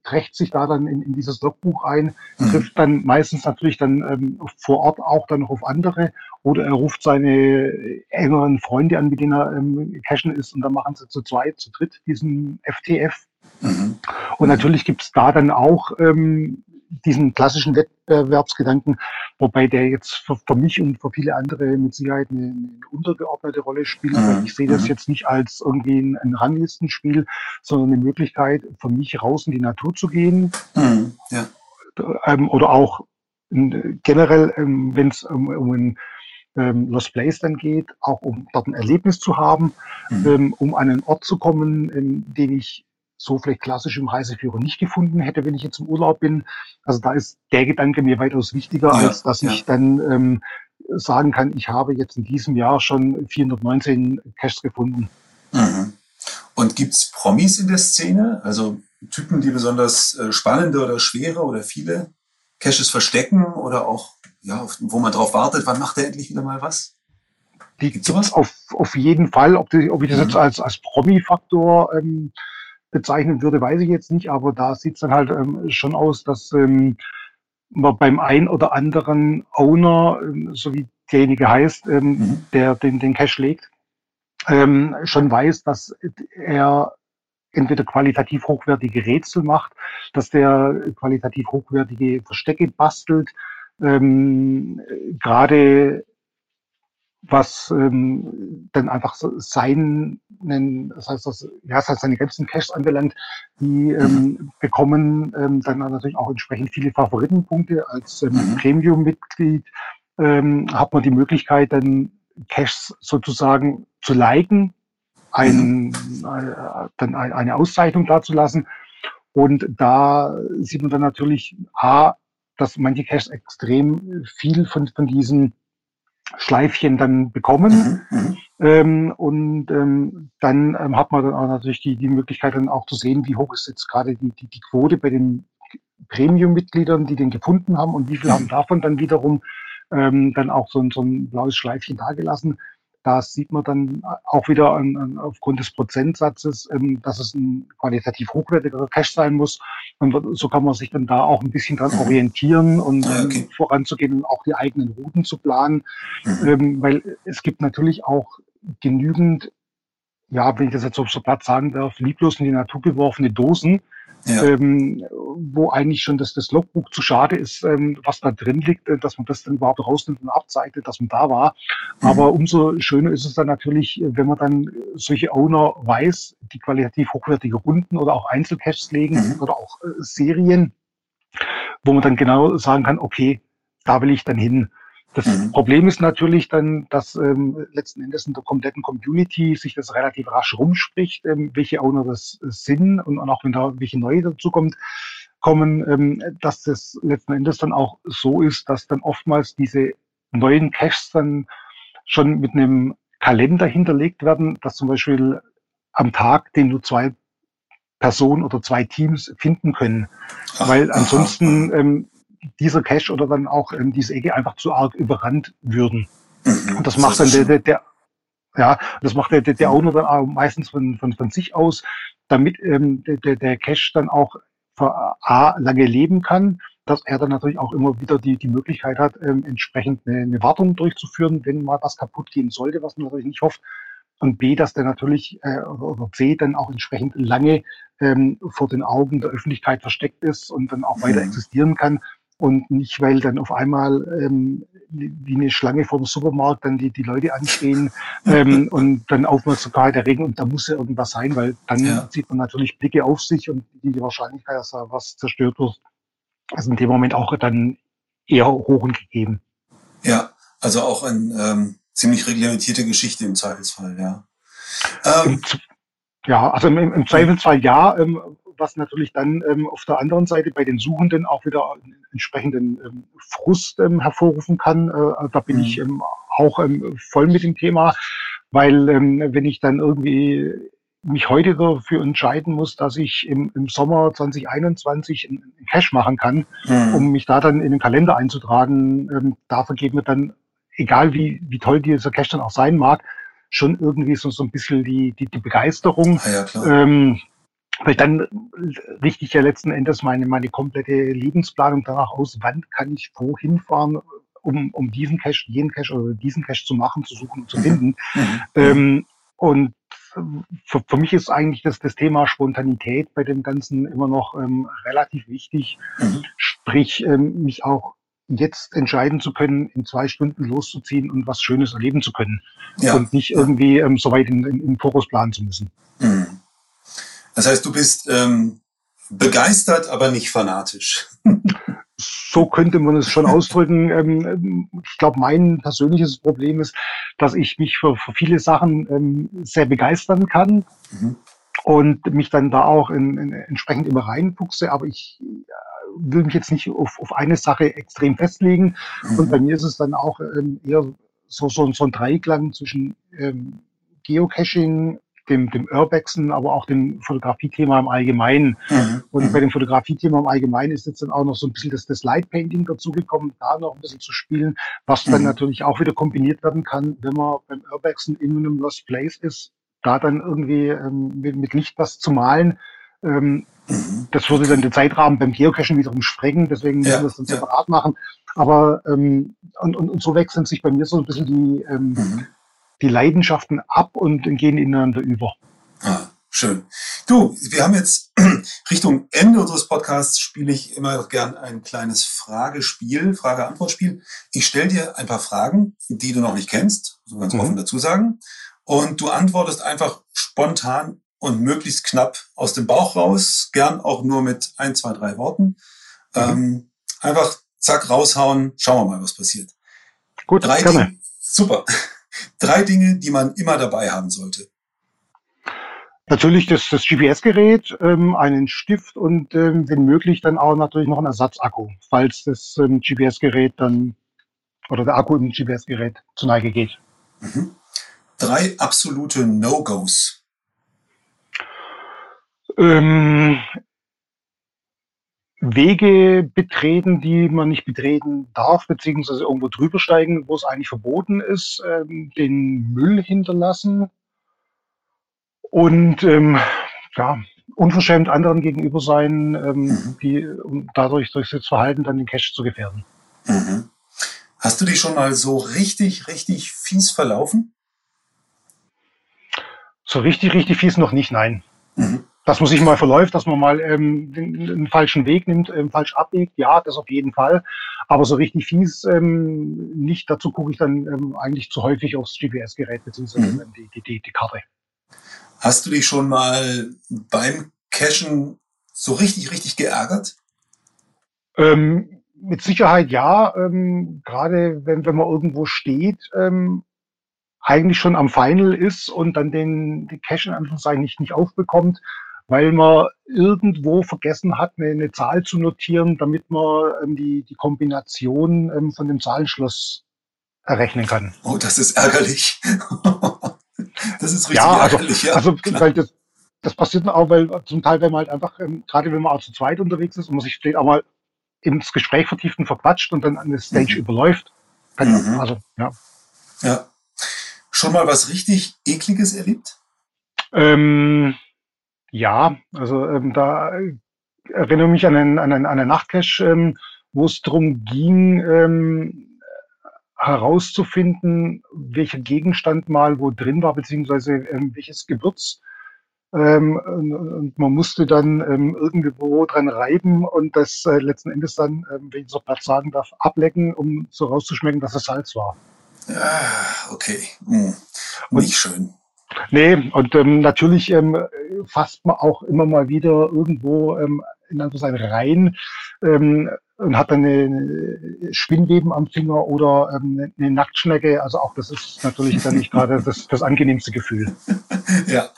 trägt sich da dann in, in dieses Logbuch ein, mhm. trifft dann meistens natürlich dann ähm, vor Ort auch dann noch auf andere oder er ruft seine engeren Freunde an, mit denen er ähm, cashen ist und dann machen sie zu zweit, zu dritt diesen FTF. Mhm. Und natürlich gibt's da dann auch ähm, diesen klassischen Wettbewerbsgedanken, wobei der jetzt für, für, mich und für viele andere mit Sicherheit eine, eine untergeordnete Rolle spielt. Mhm. Ich sehe das mhm. jetzt nicht als irgendwie ein, ein Ranglistenspiel, sondern eine Möglichkeit für mich raus in die Natur zu gehen. Mhm. Ja. Ähm, oder auch in, generell, ähm, wenn es um, um ein ähm, Lost Place dann geht, auch um dort ein Erlebnis zu haben, mhm. ähm, um an einen Ort zu kommen, ähm, den ich so vielleicht klassisch im Reiseführer nicht gefunden hätte, wenn ich jetzt im Urlaub bin. Also da ist der Gedanke mir weitaus wichtiger, ja, als dass ja. ich dann ähm, sagen kann, ich habe jetzt in diesem Jahr schon 419 Caches gefunden. Mhm. Und gibt's Promis in der Szene? Also Typen, die besonders äh, spannende oder schwere oder viele Caches verstecken oder auch, ja, wo man drauf wartet, wann macht er endlich wieder mal was? Die gibt's sowas? Auf, auf jeden Fall. Ob, die, ob ich das mhm. jetzt als, als Promi-Faktor ähm, bezeichnen würde, weiß ich jetzt nicht, aber da sieht es dann halt ähm, schon aus, dass ähm, man beim ein oder anderen Owner, ähm, so wie derjenige heißt, ähm, mhm. der den, den Cash legt, ähm, schon weiß, dass er entweder qualitativ hochwertige Rätsel macht, dass der qualitativ hochwertige Verstecke bastelt. Ähm, Gerade was ähm, dann einfach seinen, das heißt, das, ja, das heißt seine ganzen Caches anbelangt, die ähm, bekommen ähm, dann natürlich auch entsprechend viele Favoritenpunkte. Als ähm, mhm. Premium-Mitglied ähm, hat man die Möglichkeit, dann Caches sozusagen zu liken, ein, mhm. äh, dann eine Auszeichnung dazulassen. Und da sieht man dann natürlich A, dass manche Caches extrem viel von, von diesen Schleifchen dann bekommen. Mhm, mhm, ähm, und ähm, dann ähm, hat man dann auch natürlich die, die Möglichkeit dann auch zu sehen, wie hoch ist jetzt gerade die, die, die Quote bei den Premium-Mitgliedern, die den gefunden haben und wie viel mhm. haben davon dann wiederum ähm, dann auch so, so ein blaues Schleifchen dagelassen. Da sieht man dann auch wieder an, an, aufgrund des Prozentsatzes, ähm, dass es ein qualitativ hochwertiger Cache sein muss. Und so kann man sich dann da auch ein bisschen dran mhm. orientieren und ähm, okay. voranzugehen und auch die eigenen Routen zu planen. Mhm. Ähm, weil es gibt natürlich auch genügend, ja, wenn ich das jetzt auf so Platz sagen darf, lieblos in die Natur geworfene Dosen, ja. ähm, wo eigentlich schon das, das Logbuch zu schade ist, ähm, was da drin liegt, äh, dass man das dann überhaupt rausnimmt und abzeichnet, dass man da war. Mhm. Aber umso schöner ist es dann natürlich, wenn man dann solche Owner weiß, die qualitativ hochwertige Runden oder auch Einzelcaches legen mhm. oder auch äh, Serien, wo man dann genau sagen kann, okay, da will ich dann hin. Das mhm. Problem ist natürlich dann, dass ähm, letzten Endes in der kompletten Community sich das relativ rasch rumspricht, ähm, welche Owner das sind und, auch wenn da welche neue dazukommt, kommen, ähm, dass das letzten Endes dann auch so ist, dass dann oftmals diese neuen Caches dann schon mit einem Kalender hinterlegt werden, dass zum Beispiel am Tag, den nur zwei Personen oder zwei Teams finden können. Weil ansonsten ähm, dieser Cache oder dann auch ähm, diese Ecke einfach zu arg überrannt würden. Mhm, und das macht dann der, der, der, ja, das macht der, der, der Owner dann auch meistens von, von, von sich aus, damit ähm, der, der Cache dann auch für A lange leben kann, dass er dann natürlich auch immer wieder die, die Möglichkeit hat, ähm, entsprechend eine, eine Wartung durchzuführen, wenn mal was kaputt gehen sollte, was man natürlich nicht hofft. Und B, dass der natürlich, äh, oder C, dann auch entsprechend lange ähm, vor den Augen der Öffentlichkeit versteckt ist und dann auch weiter mhm. existieren kann, und nicht, weil dann auf einmal ähm, wie eine Schlange vom Supermarkt dann die, die Leute anstehen ähm, und dann Aufmerksamkeit erregen und da muss ja irgendwas sein, weil dann ja. sieht man natürlich Blicke auf sich und die Wahrscheinlichkeit, dass da was zerstört wird, ist in dem Moment auch dann eher hoch und gegeben. Ja, also auch eine ähm, ziemlich reglementierte Geschichte im Zweifelsfall, ja. Ähm, ja, also im, im Zweifelsfall ja, ähm, was natürlich dann ähm, auf der anderen Seite bei den Suchenden auch wieder entsprechenden ähm, Frust ähm, hervorrufen kann. Äh, da bin mhm. ich ähm, auch ähm, voll mit dem Thema, weil ähm, wenn ich dann irgendwie mich heute dafür entscheiden muss, dass ich im, im Sommer 2021 einen Cash machen kann, mhm. um mich da dann in den Kalender einzutragen. Da vergeht mir dann, egal wie, wie toll dieser Cash dann auch sein mag, schon irgendwie so, so ein bisschen die, die, die Begeisterung. Ja, ja, ähm, weil dann richte ich ja letzten Endes meine, meine komplette Lebensplanung danach aus, wann kann ich wohin fahren, um, um diesen Cache, jenen Cache oder diesen Cache zu machen, zu suchen und zu finden. Mhm. Ähm, und für, für mich ist eigentlich das, das Thema Spontanität bei dem Ganzen immer noch ähm, relativ wichtig. Mhm. Sprich, ähm, mich auch jetzt entscheiden zu können, in zwei Stunden loszuziehen und was Schönes erleben zu können. Ja. Und nicht irgendwie ähm, so weit in, in, in Fokus planen zu müssen. Mhm. Das heißt, du bist ähm, begeistert, aber nicht fanatisch. so könnte man es schon ausdrücken. Ähm, ich glaube, mein persönliches Problem ist, dass ich mich für, für viele Sachen ähm, sehr begeistern kann mhm. und mich dann da auch in, in entsprechend immer reinfuchse, aber ich äh, will mich jetzt nicht auf, auf eine Sache extrem festlegen. Mhm. Und bei mir ist es dann auch ähm, eher so, so, so ein Dreiklang zwischen ähm, Geocaching, dem, dem Urbexen, aber auch dem Fotografiethema im Allgemeinen. Mhm. Und mhm. bei dem Fotografiethema im Allgemeinen ist jetzt dann auch noch so ein bisschen das, das Lightpainting dazugekommen, da noch ein bisschen zu spielen, was dann mhm. natürlich auch wieder kombiniert werden kann, wenn man beim Urbexen in einem Lost Place ist, da dann irgendwie ähm, mit, mit Licht was zu malen. Ähm, mhm. das würde dann den Zeitrahmen beim Geocachen wiederum sprengen, deswegen ja, müssen wir das dann separat ja. machen. Aber ähm, und, und, und so wechseln sich bei mir so ein bisschen die, ähm, mhm die Leidenschaften ab und gehen ineinander über. Ah, schön. Du, wir haben jetzt Richtung Ende unseres Podcasts spiele ich immer gern ein kleines Fragespiel, Frage-Antwort-Spiel. Ich stelle dir ein paar Fragen, die du noch nicht kennst, so ganz mhm. offen dazu sagen. Und du antwortest einfach spontan und möglichst knapp aus dem Bauch raus, gern auch nur mit ein, zwei, drei Worten. Mhm. Ähm, einfach zack, raushauen, schauen wir mal, was passiert. Gut, drei gerne. Dinge. Super. Drei Dinge, die man immer dabei haben sollte. Natürlich das, das GPS-Gerät, ähm, einen Stift und ähm, wenn möglich dann auch natürlich noch ein Ersatzakku, falls das ähm, GPS-Gerät dann oder der Akku im GPS-Gerät zu Neige geht. Mhm. Drei absolute No-Gos. Ähm, Wege betreten, die man nicht betreten darf, beziehungsweise irgendwo drüber steigen, wo es eigentlich verboten ist, ähm, den Müll hinterlassen und ähm, ja, unverschämt anderen gegenüber sein, ähm, mhm. die um dadurch durch das Verhalten dann den Cash zu gefährden. Mhm. Hast du dich schon mal so richtig, richtig fies verlaufen? So richtig, richtig fies noch nicht, nein. Mhm dass man sich mal verläuft, dass man mal ähm, den, den falschen Weg nimmt, ähm, falsch abbiegt, ja, das auf jeden Fall. Aber so richtig fies ähm, nicht. Dazu gucke ich dann ähm, eigentlich zu häufig aufs GPS-Gerät beziehungsweise mhm. die, die, die, die Karte. Hast du dich schon mal beim Cashen so richtig, richtig geärgert? Ähm, mit Sicherheit ja. Ähm, Gerade wenn, wenn man irgendwo steht, ähm, eigentlich schon am Final ist und dann den, Cache in Anführungszeichen nicht, nicht aufbekommt, weil man irgendwo vergessen hat, eine, eine Zahl zu notieren, damit man ähm, die, die Kombination ähm, von dem Zahlenschloss errechnen kann. Oh, das ist ärgerlich. das ist richtig ja, also, ärgerlich. Ja, also, weil das, das passiert auch, weil zum Teil, wenn man halt einfach, ähm, gerade wenn man auch zu zweit unterwegs ist und man sich vielleicht auch mal ins Gespräch vertieft und verquatscht und dann an der Stage mhm. überläuft. Kann, mhm. Also, ja. Ja. Schon mal was richtig Ekliges erlebt? Ähm, ja, also ähm, da erinnere mich an einen, an einen, an einen Nachtcache, ähm, wo es darum ging, ähm, herauszufinden, welcher Gegenstand mal wo drin war, beziehungsweise ähm, welches Gewürz. Ähm, und, und man musste dann ähm, irgendwo dran reiben und das äh, letzten Endes dann, ähm, wenn ich so Platz sagen darf, ablecken, um so rauszuschmecken, dass es Salz war. Ah, okay. Hm. Nicht schön. Nee, und ähm, natürlich ähm, fasst man auch immer mal wieder irgendwo ähm, in Anführungszeichen rein ähm, und hat dann eine Spinnweben am Finger oder ähm, eine Nacktschnecke. Also auch das ist natürlich dann nicht gerade das, das angenehmste Gefühl. ja.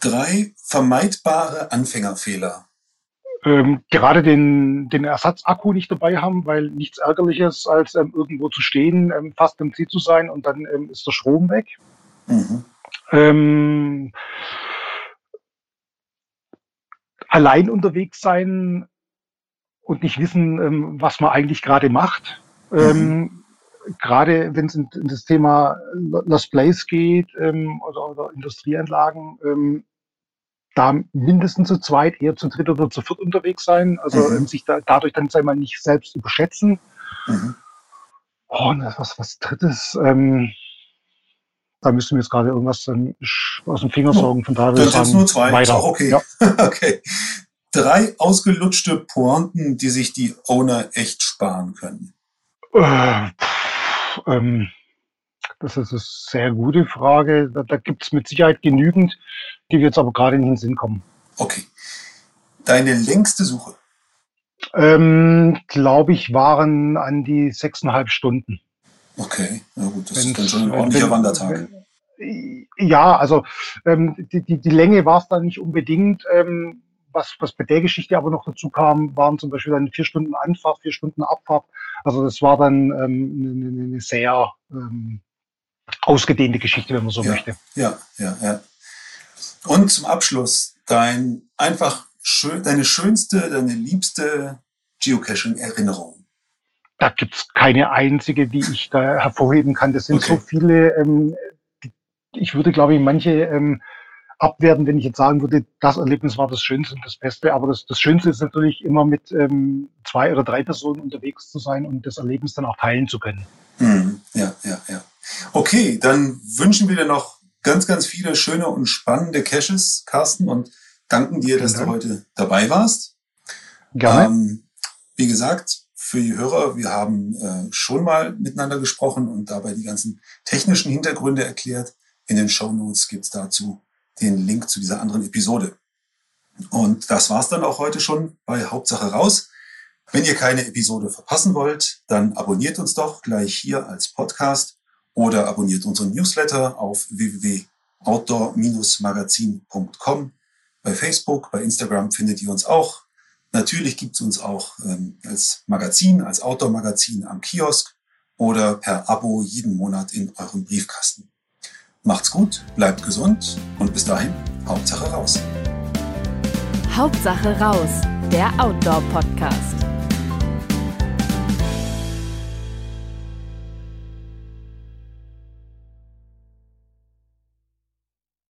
Drei vermeidbare Anfängerfehler. Ähm, gerade den, den Ersatzakku nicht dabei haben, weil nichts ärgerliches als ähm, irgendwo zu stehen, ähm, fast im Ziel zu sein und dann ähm, ist der Strom weg. Mhm. Ähm, allein unterwegs sein und nicht wissen, ähm, was man eigentlich gerade macht. Mhm. gerade wenn es in, in, das Thema Lost Place geht oder, oder Industrieanlagen, da mindestens zu zweit, eher zu dritt oder zu viert unterwegs sein. Also mhm. ähm, sich da, dadurch dann sei mal nicht selbst überschätzen. Mhm. Oh, und was, was drittes, ähm, da müssen wir jetzt gerade irgendwas ähm, aus dem Finger sorgen. Von daher das sind nur zwei. Weiter. Ist auch okay. Ja. okay. Drei ausgelutschte Pointen, die sich die Owner echt sparen können. Äh, pff, ähm, das ist eine sehr gute Frage. Da, da gibt es mit Sicherheit genügend, die wir jetzt aber gerade nicht in den Sinn kommen. Okay. Deine längste Suche? Ähm, Glaube ich, waren an die sechseinhalb Stunden. Okay, na gut, das Wenn's, ist dann schon ein ordentlicher wenn, Wandertag. ja, also ähm, die, die, die Länge war es dann nicht unbedingt. Ähm, was, was bei der Geschichte aber noch dazu kam, waren zum Beispiel dann vier Stunden Anfahrt, vier Stunden Abfahrt. Also das war dann ähm, eine, eine sehr ähm, ausgedehnte Geschichte, wenn man so ja, möchte. Ja, ja, ja. Und zum Abschluss dein einfach schön, deine schönste, deine liebste Geocaching-Erinnerung. Da gibt's keine einzige, die ich da hervorheben kann. Das sind okay. so viele. Ähm, ich würde, glaube ich, manche ähm, abwerten, wenn ich jetzt sagen würde, das Erlebnis war das Schönste und das Beste. Aber das, das Schönste ist natürlich immer mit ähm, zwei oder drei Personen unterwegs zu sein und das Erlebnis dann auch teilen zu können. Hm, ja, ja, ja. Okay, dann wünschen wir dir noch ganz, ganz viele schöne und spannende Caches, Carsten, und danken dir, dass du heute dabei warst. Gerne. Ähm, wie gesagt, für die Hörer, wir haben äh, schon mal miteinander gesprochen und dabei die ganzen technischen Hintergründe erklärt. In den Show Notes gibt es dazu den Link zu dieser anderen Episode. Und das war's dann auch heute schon bei Hauptsache raus. Wenn ihr keine Episode verpassen wollt, dann abonniert uns doch gleich hier als Podcast oder abonniert unseren Newsletter auf www.outdoor-magazin.com. Bei Facebook, bei Instagram findet ihr uns auch. Natürlich gibt es uns auch ähm, als Magazin, als Outdoor-Magazin am Kiosk oder per Abo jeden Monat in eurem Briefkasten. Macht's gut, bleibt gesund und bis dahin, Hauptsache raus. Hauptsache raus, der Outdoor-Podcast.